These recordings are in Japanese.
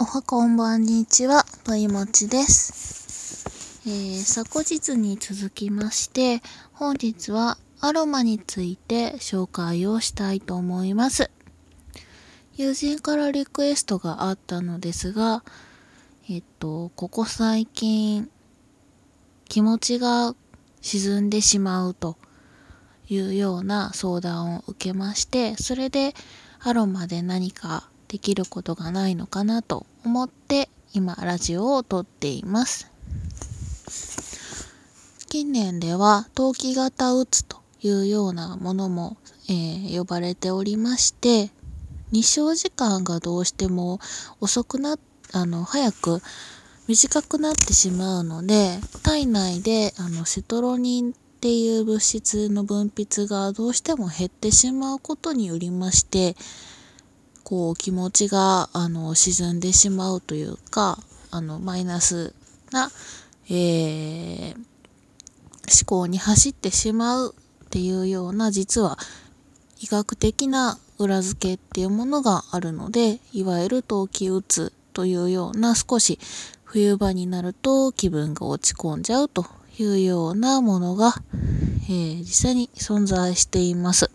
おはこんばんにちは、といもちです。えー、昨日に続きまして、本日はアロマについて紹介をしたいと思います。友人からリクエストがあったのですが、えっと、ここ最近、気持ちが沈んでしまうというような相談を受けまして、それでアロマで何かできることがないのかなと思って今ラジオを撮っています。近年では陶器型うつというようなものも、えー呼ばれておりまして日照時間がどうしても遅くなあの早く短くなってしまうので体内であのセトロニンっていう物質の分泌がどうしても減ってしまうことによりましてこう気持ちがあの沈んでしまうというかあのマイナスな、えー思考に走ってしまうっていうような実は医学的な裏付けっていうものがあるのでいわゆる冬季うつというような少し冬場になると気分が落ち込んじゃうというようなものが、えー実際に存在しています。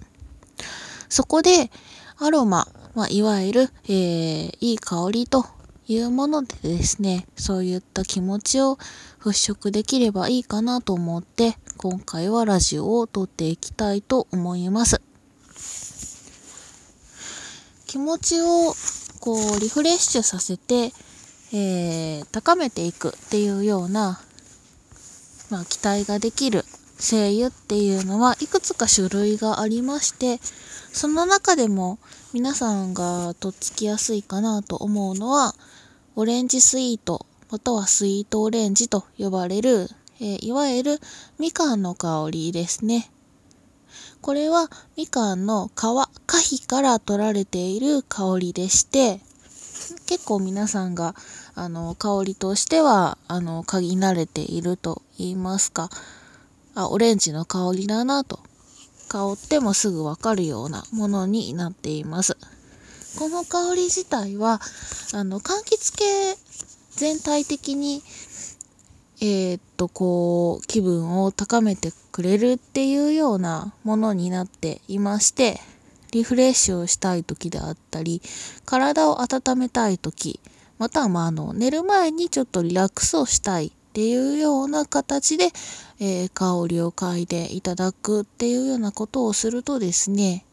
そこでアロマ、まあ、いわゆる、えーいい香りというものでですね、そういった気持ちを払拭できればいいかなと思って、今回はラジオを撮っていきたいと思います。気持ちをこうリフレッシュさせて、えー高めていくっていうような、まあ、期待ができる精油っていうのはいくつか種類がありまして、その中でも皆さんがとっつきやすいかなと思うのは、オレンジスイート、またはスイートオレンジと呼ばれる、えーいわゆるみかんの香りですね。これはみかんの皮、果皮から取られている香りでして、結構皆さんがあの香りとしてはあの嗅ぎ慣れていると言いますかあオレンジの香りだなと。香ってもすぐわかるようなものになっています。この香り自体はあの柑橘系全体的にえーっとこう気分を高めてくれるっていうようなものになっていましてリフレッシュをしたい時であったり体を温めたい時またはまああの寝る前にちょっとリラックスをしたいっていうような形で、えー香りを嗅いでいただくっていうようなことをするとですね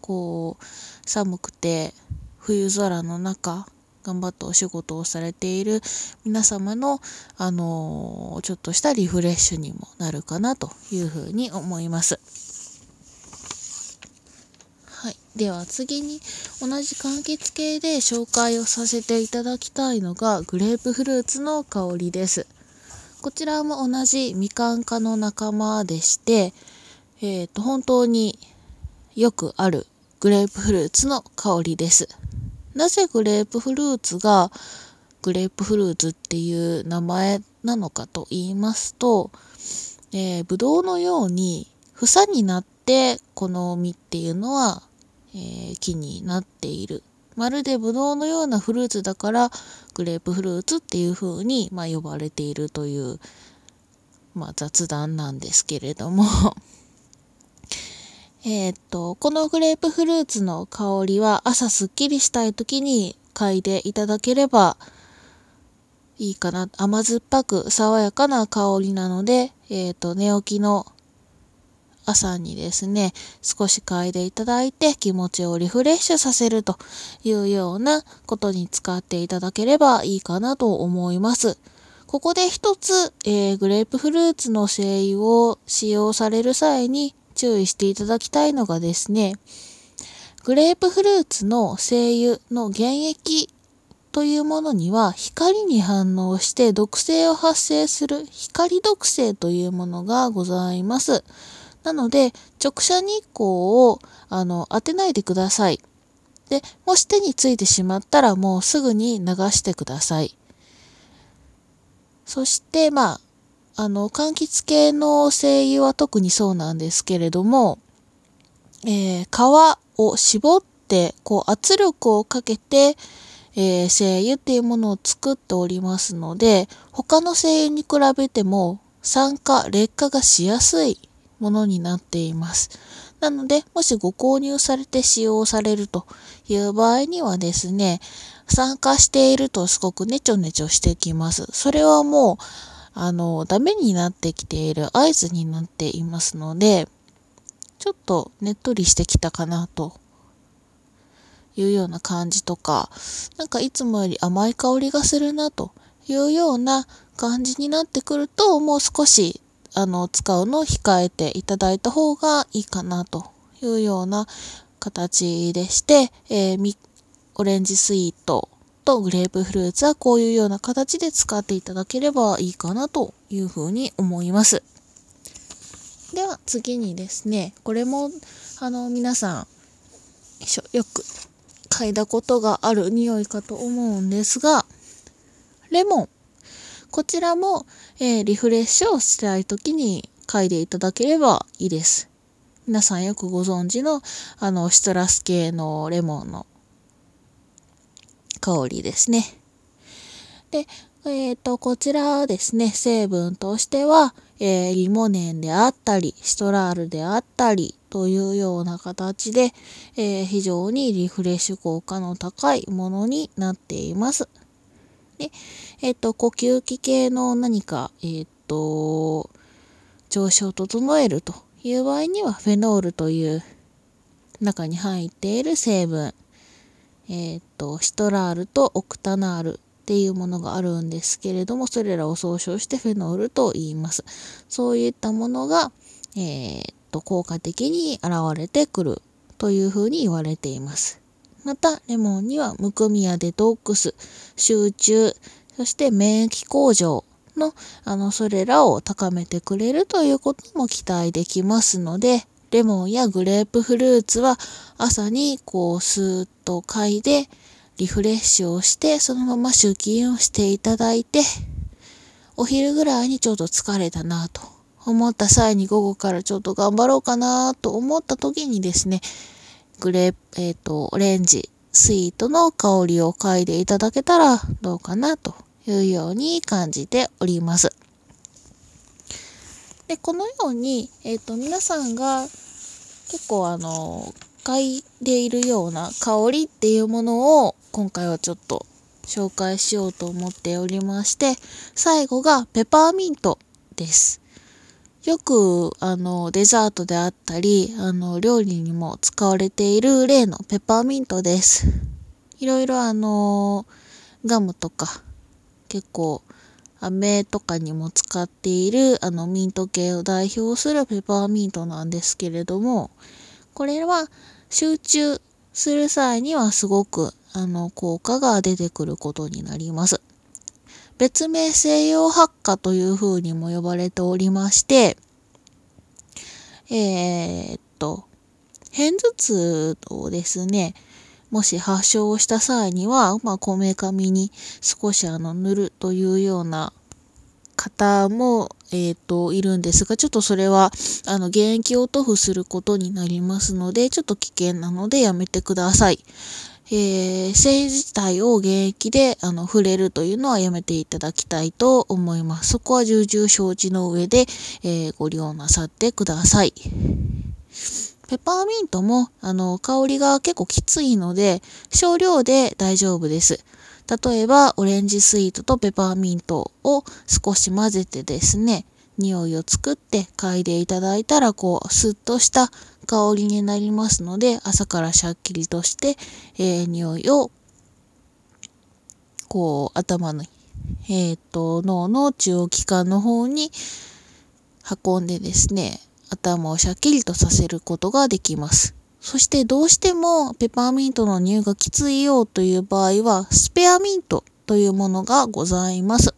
こう寒くて冬空の中頑張ってお仕事をされている皆様の、あのーちょっとしたリフレッシュにもなるかなというふうに思います。はい。では次に同じ柑橘系で紹介をさせていただきたいのがグレープフルーツの香りです。こちらも同じみかん科の仲間でして、えっ、と、本当によくあるグレープフルーツの香りです。なぜグレープフルーツがグレープフルーツっていう名前なのかと言いますと、えー、ブドウのように房になってこの実っていうのは、えー木になっている。まるでブドウのようなフルーツだからグレープフルーツっていう風に、まあ、呼ばれているという、まあ、雑談なんですけれども えっと、このグレープフルーツの香りは朝すっきりしたい時に嗅いでいただければいいかな。甘酸っぱく爽やかな香りなので、えーっと、寝起きの朝にですね、少し嗅いでいただいて気持ちをリフレッシュさせるというようなことに使っていただければいいかなと思います。ここで一つ、えーグレープフルーツの精油を使用される際に注意していただきたいのがですね、グレープフルーツの精油の原液というものには光に反応して毒性を発生する光毒性というものがございます。なので、直射日光をあの当てないでください。で、もし手についてしまったらもうすぐに流してください。そして、まあ、あの、柑橘系の精油は特にそうなんですけれども、えー皮を絞って、こう圧力をかけて、えー、精油っていうものを作っておりますので、他の精油に比べても酸化、劣化がしやすいものになっています。なので、もしご購入されて使用されるという場合にはですね、酸化しているとすごくネチョネチョしてきます。それはもう、あの、ダメになってきている合図になっていますので、ちょっとねっとりしてきたかなというような感じとか、なんかいつもより甘い香りがするなというような感じになってくると、もう少し、あの、使うのを控えていただいた方がいいかなというような形でして、えー、オレンジスイートとグレープフルーツはこういうような形で使っていただければいいかなというふうに思います。では次にですね、これもあの皆さんよく嗅いだことがある匂いかと思うんですが、レモン。こちらも、えー、リフレッシュをしたい時に嗅いでいただければいいです。皆さんよくご存知の、あの、シトラス系のレモンの香りですね。で、えっ、ー、と、こちらですね、成分としては、えー、リモネンであったり、シトラールであったり、というような形で、えー、非常にリフレッシュ効果の高いものになっています。で、えっ、ー、と、呼吸器系の何か、えっ、ー、と、調子を整えるという場合には、フェノールという中に入っている成分、えっ、と、シトラールとオクタナールっていうものがあるんですけれども、それらを総称してフェノールと言います。そういったものが、えっ、と、効果的に現れてくるというふうに言われています。また、レモンにはむくみやデトックス、集中、そして免疫向上の、あの、それらを高めてくれるということも期待できますので、レモンやグレープフルーツは朝にこうスーッと嗅いでリフレッシュをしてそのまま出勤をしていただいてお昼ぐらいにちょっと疲れたなと思った際に午後からちょっと頑張ろうかなと思った時にですねグレープ、えっ、ー、と、オレンジ、スイートの香りを嗅いでいただけたらどうかなというように感じております。で、このように、えっ、ー、と、皆さんが結構あの、嗅いでいるような香りっていうものを今回はちょっと紹介しようと思っておりまして、最後がペパーミントです。よく、あの、デザートであったり、あの、料理にも使われている例のペパーミントです。いろいろあの、ガムとか、結構、飴とかにも使っている、あの、ミント系を代表するペパーミントなんですけれども、これは集中する際にはすごく、あの、効果が出てくることになります。別名西洋発火という風にも呼ばれておりまして、えー、っと、片頭痛をですね、もし発症した際には、まあ、こめかみに少しあの塗るというような方も、えっ、と、いるんですが、ちょっとそれは、あの、現役を塗布することになりますので、ちょっと危険なのでやめてください。えー、性自体を現役であの触れるというのはやめていただきたいと思います。そこは重々承知の上で、えー、ご利用なさってください。ペパーミントもあの香りが結構きついので少量で大丈夫です。例えばオレンジスイートとペパーミントを少し混ぜてですね、匂いを作って嗅いでいただいたらこうスッとした香りになりますので、朝からシャッキリとして、えー、匂いを、こう、頭の、えっ、ー、と、脳の中央器官の方に運んでですね、頭をシャッキリとさせることができます。そしてどうしてもペパーミントの匂いがきついよという場合は、スペアミントというものがございます。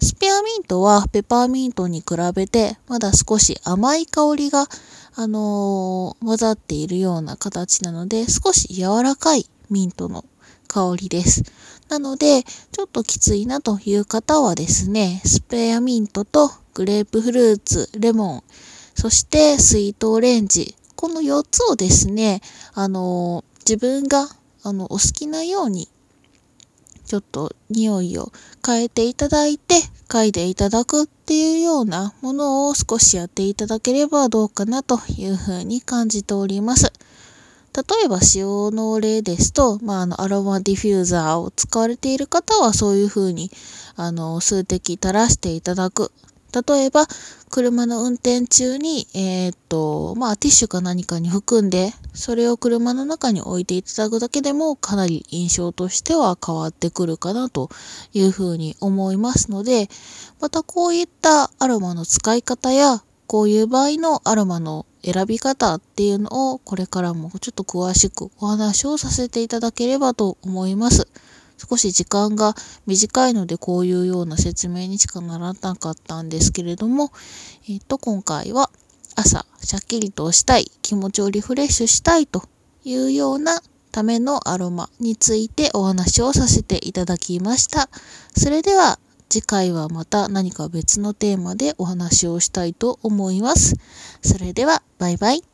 スペアミントはペパーミントに比べてまだ少し甘い香りがあのー、混ざっているような形なので、少し柔らかいミントの香りです。なので、ちょっときついなという方はですね、スペアミントとグレープフルーツ、レモン、そしてスイートオレンジ、この4つをですね、あのー、自分があのお好きなようにちょっと匂いを変えていただいて嗅いでいただくっていうようなものを少しやっていただければどうかなというふうに感じております。例えば使用の例ですと、まあ、あの、アロマディフューザーを使われている方はそういうふうに、あの、数滴垂らしていただく。例えば、車の運転中に、えー、っと、まあ、ティッシュか何かに含んで、それを車の中に置いていただくだけでも、かなり印象としては変わってくるかなというふうに思いますので、またこういったアロマの使い方や、こういう場合のアロマの選び方っていうのをこれからもちょっと詳しくお話をさせていただければと思います。少し時間が短いのでこういうような説明にしかならなかったんですけれども、えっ、と、今回は朝シャッキリとしたい、気持ちをリフレッシュしたいというようなためのアロマについてお話をさせていただきました。それでは次回はまた何か別のテーマでお話をしたいと思います。それでは、バイバイ。